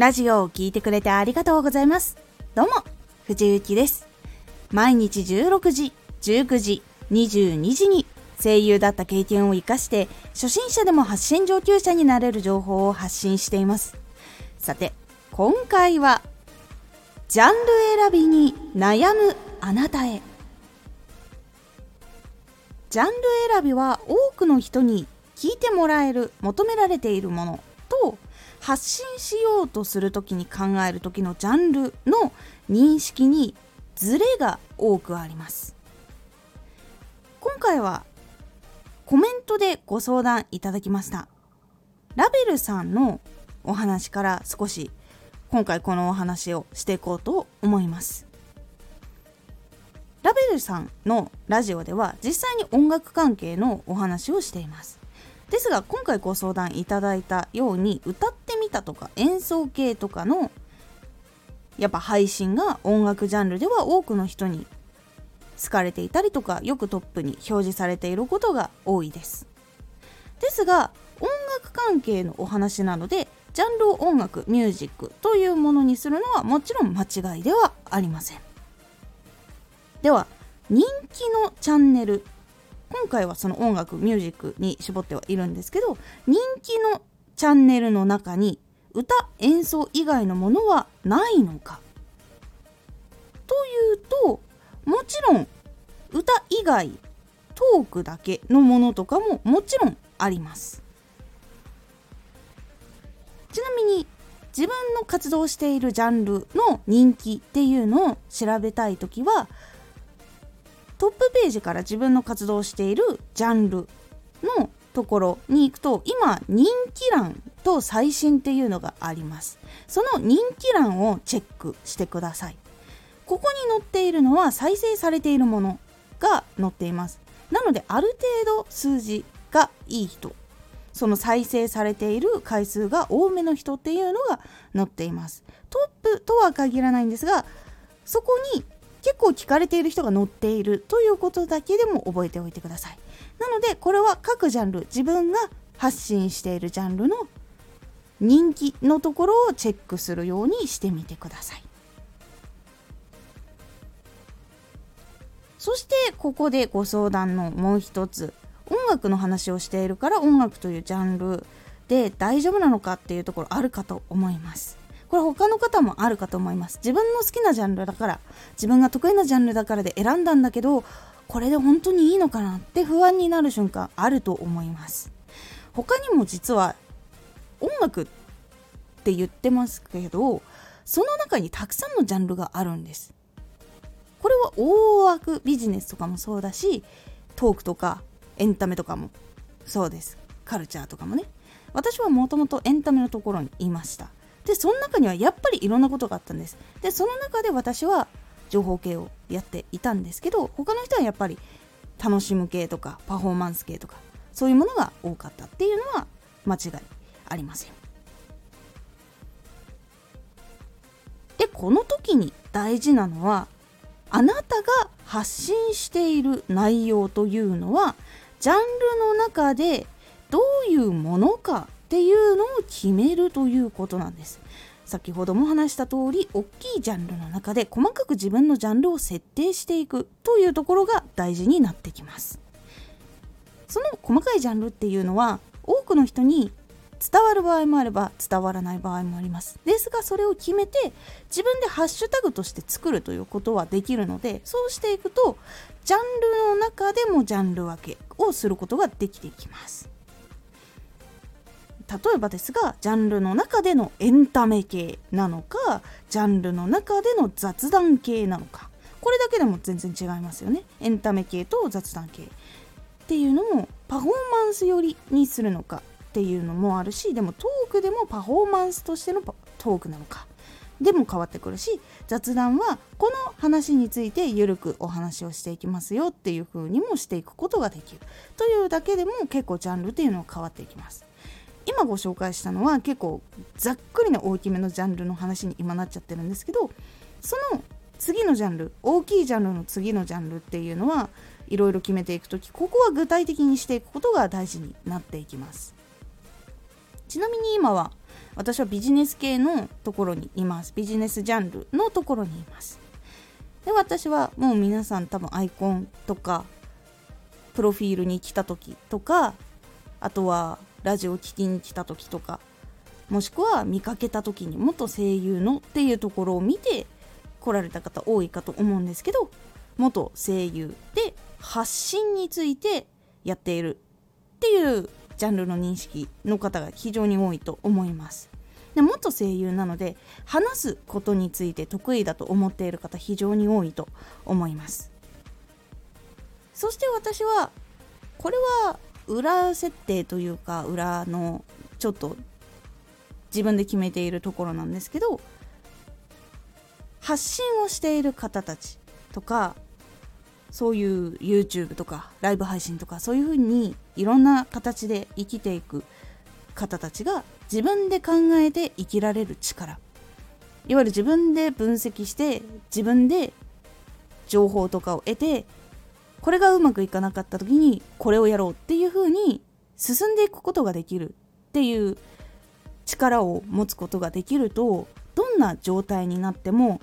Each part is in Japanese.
ラジオを聴いてくれてありがとうございます。どうも、藤幸です。毎日16時、19時、22時に声優だった経験を活かして初心者でも発信上級者になれる情報を発信しています。さて、今回はジャンル選びに悩むあなたへ。ジャンル選びは多くの人に聞いてもらえる求められているもの発信しようとする時に考える時のジャンルの認識にズレが多くあります。今回はコメントでご相談いただきました。ラベルさんのお話から少し今回このお話をしていこうと思います。ラベルさんのラジオでは実際に音楽関係のお話をしています。ですが今回ご相談いただいたように歌ってみたとか演奏系とかのやっぱ配信が音楽ジャンルでは多くの人に好かれていたりとかよくトップに表示されていることが多いです。ですが音楽関係のお話なのでジャンルを音楽ミュージックというものにするのはもちろん間違いではありません。では人気のチャンネル今回はその音楽ミュージックに絞ってはいるんですけど人気のチャンネルの中に歌演奏以外のものはないのか。というともちろん歌以外トークだけのものとかももちろんあります。ちなみに自分の活動しているジャンルの人気っていうのを調べたい時はトップページから自分の活動しているジャンルのところに行くと今人気欄と最新っていうのがあります。その人気欄をチェックしてください。ここに載っているのは再生されているものが載っています。なのである程度数字がいい人。その再生されている回数が多めの人っていうのが載っています。トップとは限らないんですがそこに結構聞かれている人が乗っているということだけでも覚えておいてください。なのでこれは各ジャンル自分が発信しているジャンルの人気のところをチェックするようにしてみてください。そしてここでご相談のもう一つ。音楽の話をしているから音楽というジャンルで大丈夫なのかっていうところあるかと思います。これ他の方もあるかと思います。自分の好きなジャンルだから自分が得意なジャンルだからで選んだんだけどこれで本当にいいのかなって不安になる瞬間あると思います。他にも実は音楽って言ってますけどその中にたくさんのジャンルがあるんです。これは大枠ビジネスとかもそうだしトークとかエンタメとかもそうです。カルチャーとかもね。私はもともとエンタメのところにいました。でその中にはやっぱりいろんなことがあったんです。でその中で私は情報系をやっていたんですけど他の人はやっぱり楽しむ系とかパフォーマンス系とかそういうものが多かったっていうのは間違いありません。でこの時に大事なのはあなたが発信している内容というのはジャンルの中でどういうものかっていうのを決めるということなんです。先ほども話した通り大きいジャンルの中で細かく自分のジャンルを設定していくというところが大事になってきます。その細かいジャンルっていうのは多くの人に伝わる場合もあれば伝わらない場合もあります。ですがそれを決めて自分でハッシュタグとして作るということはできるのでそうしていくとジャンルの中でもジャンル分けをすることができていきます。例えばですがジャンルの中でのエンタメ系なのかジャンルの中での雑談系なのか。これだけでも全然違いますよね。エンタメ系と雑談系っていうのもパフォーマンス寄りにするのかっていうのもあるしでもトークでもパフォーマンスとしてのトークなのか。でも変わってくるし雑談はこの話についてゆるくお話をしていきますよっていう風にもしていくことができる。というだけでも結構ジャンルっていうのは変わっていきます。今ご紹介したのは結構ざっくりな大きめのジャンルの話に今なっちゃってるんですけどその次のジャンル大きいジャンルの次のジャンルっていうのはいろいろ決めていく時ここは具体的にしていくことが大事になっていきます。ちなみに今は私はビジネス系のところにいます。ビジネスジャンルのところにいます。で私はもう皆さん多分アイコンとかプロフィールに来た時とかあとはラジオ聴きに来た時とかもしくは見かけた時に元声優のっていうところを見て来られた方多いかと思うんですけど元声優で発信についてやっているっていうジャンルの認識の方が非常に多いと思います。で元声優なので話すことについて得意だと思っている方非常に多いと思います。そして私はこれは裏設定というか裏のちょっと自分で決めているところなんですけど発信をしている方たちとかそういう YouTube とかライブ配信とかそういうふうにいろんな形で生きていく方たちが自分で考えて生きられる力いわゆる自分で分析して自分で情報とかを得てこれがうまくいかなかった時にこれをやろうっていうふうに進んでいくことができるっていう力を持つことができるとどんな状態になっても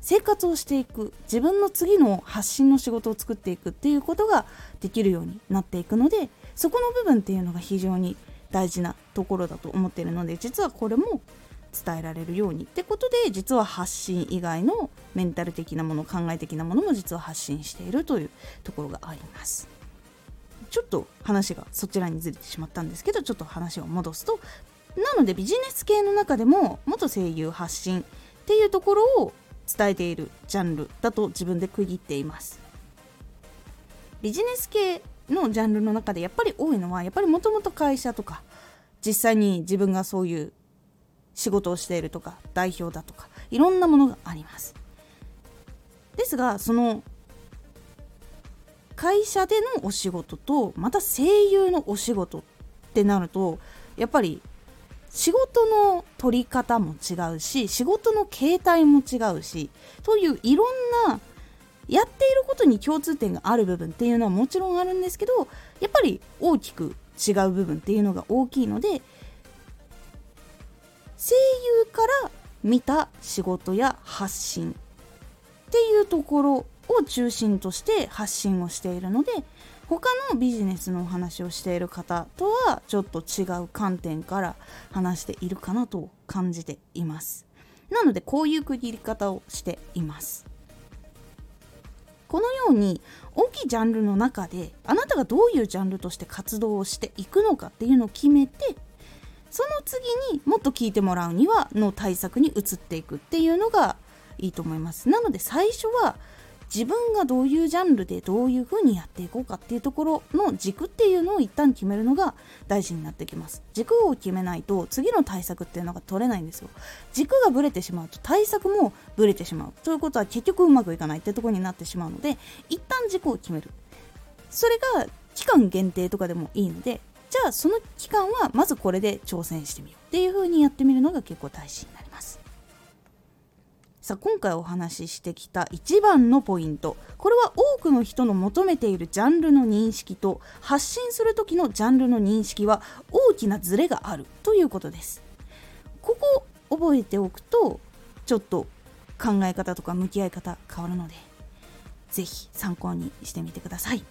生活をしていく自分の次の発信の仕事を作っていくっていうことができるようになっていくのでそこの部分っていうのが非常に大事なところだと思っているので実はこれも伝えられるようにってことで実は発信以外のメンタル的なもの考え的なものも実は発信しているというところがあります。ちょっと話がそちらにずれてしまったんですけどちょっと話を戻すと。なのでビジネス系の中でも元声優発信っていうところを伝えているジャンルだと自分で区切っています。ビジネス系のジャンルの中でやっぱり多いのはやっぱりもともと会社とか実際に自分がそういう仕事をしているとか代表だとかいろんなものがあります。ですがその会社でのお仕事とまた声優のお仕事ってなるとやっぱり仕事の取り方も違うし仕事の形態も違うしといういろんなやっていることに共通点がある部分っていうのはもちろんあるんですけどやっぱり大きく違う部分っていうのが大きいので声優から見た仕事や発信っていうところを中心として発信をしているので他のビジネスのお話をしている方とはちょっと違う観点から話しているかなと感じています。なのでこういう区切り方をしています。このように大きいジャンルの中であなたがどういうジャンルとして活動をしていくのかっていうのを決めてその次にもっと聞いてもらうにはの対策に移っていくっていうのがいいと思います。なので最初は自分がどういうジャンルでどういう風にやっていこうかっていうところの軸っていうのを一旦決めるのが大事になってきます。軸を決めないと次の対策っていうのが取れないんですよ。軸がぶれてしまうと対策もぶれてしまう。ということは結局うまくいかないってとこになってしまうので一旦軸を決める。それが期間限定とかでもいいのでじゃあその期間はまずこれで挑戦してみようっていう風にやってみるのが結構大事になります。さあ今回お話ししてきた一番のポイント。これは多くの人の求めているジャンルの認識と発信する時のジャンルの認識は大きなズレがあるということです。ここ覚えておくとちょっと考え方とか向き合い方変わるので是非参考にしてみてください。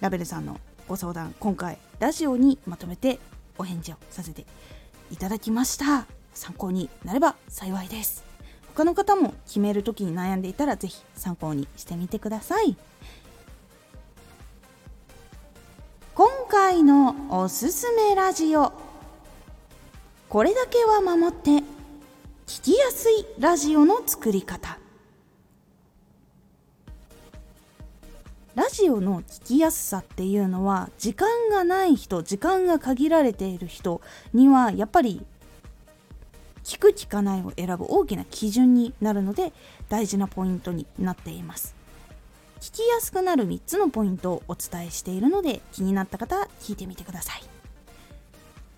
ラベルさんのご相談今回ラジオにまとめてお返事をさせていただきました。参考になれば幸いです。他の方も決める時に悩んでいたら是非参考にしてみてください。今回のおすすめラジオ。これだけは守って聞きやすいラジオの作り方。ラジオの聞きやすさっていうのは時間がない人時間が限られている人にはやっぱり聞く聞かないを選ぶ大きな基準になるので大事なポイントになっています。聞きやすくなる3つのポイントをお伝えしているので気になった方は聞いてみてください。